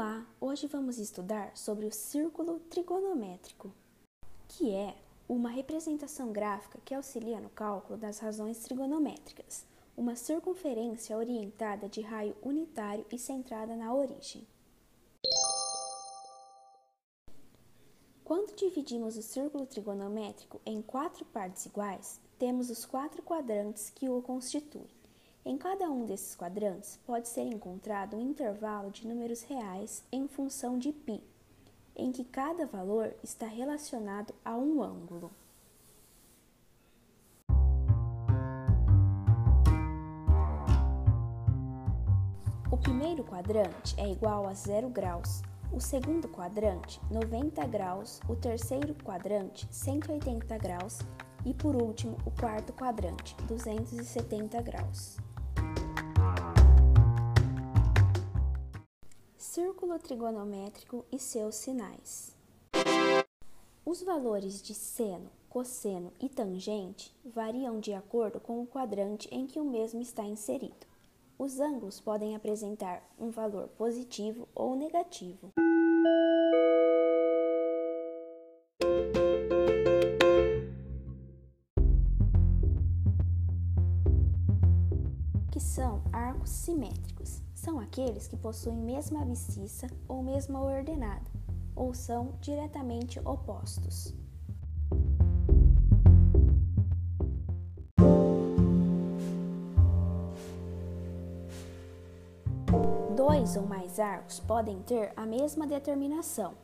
Olá, hoje vamos estudar sobre o círculo trigonométrico, que é uma representação gráfica que auxilia no cálculo das razões trigonométricas, uma circunferência orientada de raio unitário e centrada na origem. Quando dividimos o círculo trigonométrico em quatro partes iguais, temos os quatro quadrantes que o constituem. Em cada um desses quadrantes pode ser encontrado um intervalo de números reais em função de π, em que cada valor está relacionado a um ângulo. O primeiro quadrante é igual a zero graus, o segundo quadrante 90 graus, o terceiro quadrante 180 graus e por último o quarto quadrante 270 graus. Círculo trigonométrico e seus sinais. Os valores de seno, cosseno e tangente variam de acordo com o quadrante em que o mesmo está inserido. Os ângulos podem apresentar um valor positivo ou negativo. que são arcos simétricos são aqueles que possuem mesma abscissa ou mesma ordenada, ou são diretamente opostos. Dois ou mais arcos podem ter a mesma determinação,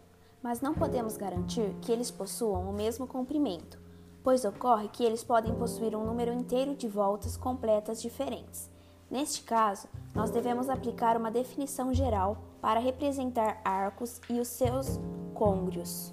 mas não podemos garantir que eles possuam o mesmo comprimento, pois ocorre que eles podem possuir um número inteiro de voltas completas diferentes. Neste caso, nós devemos aplicar uma definição geral para representar arcos e os seus côngruos.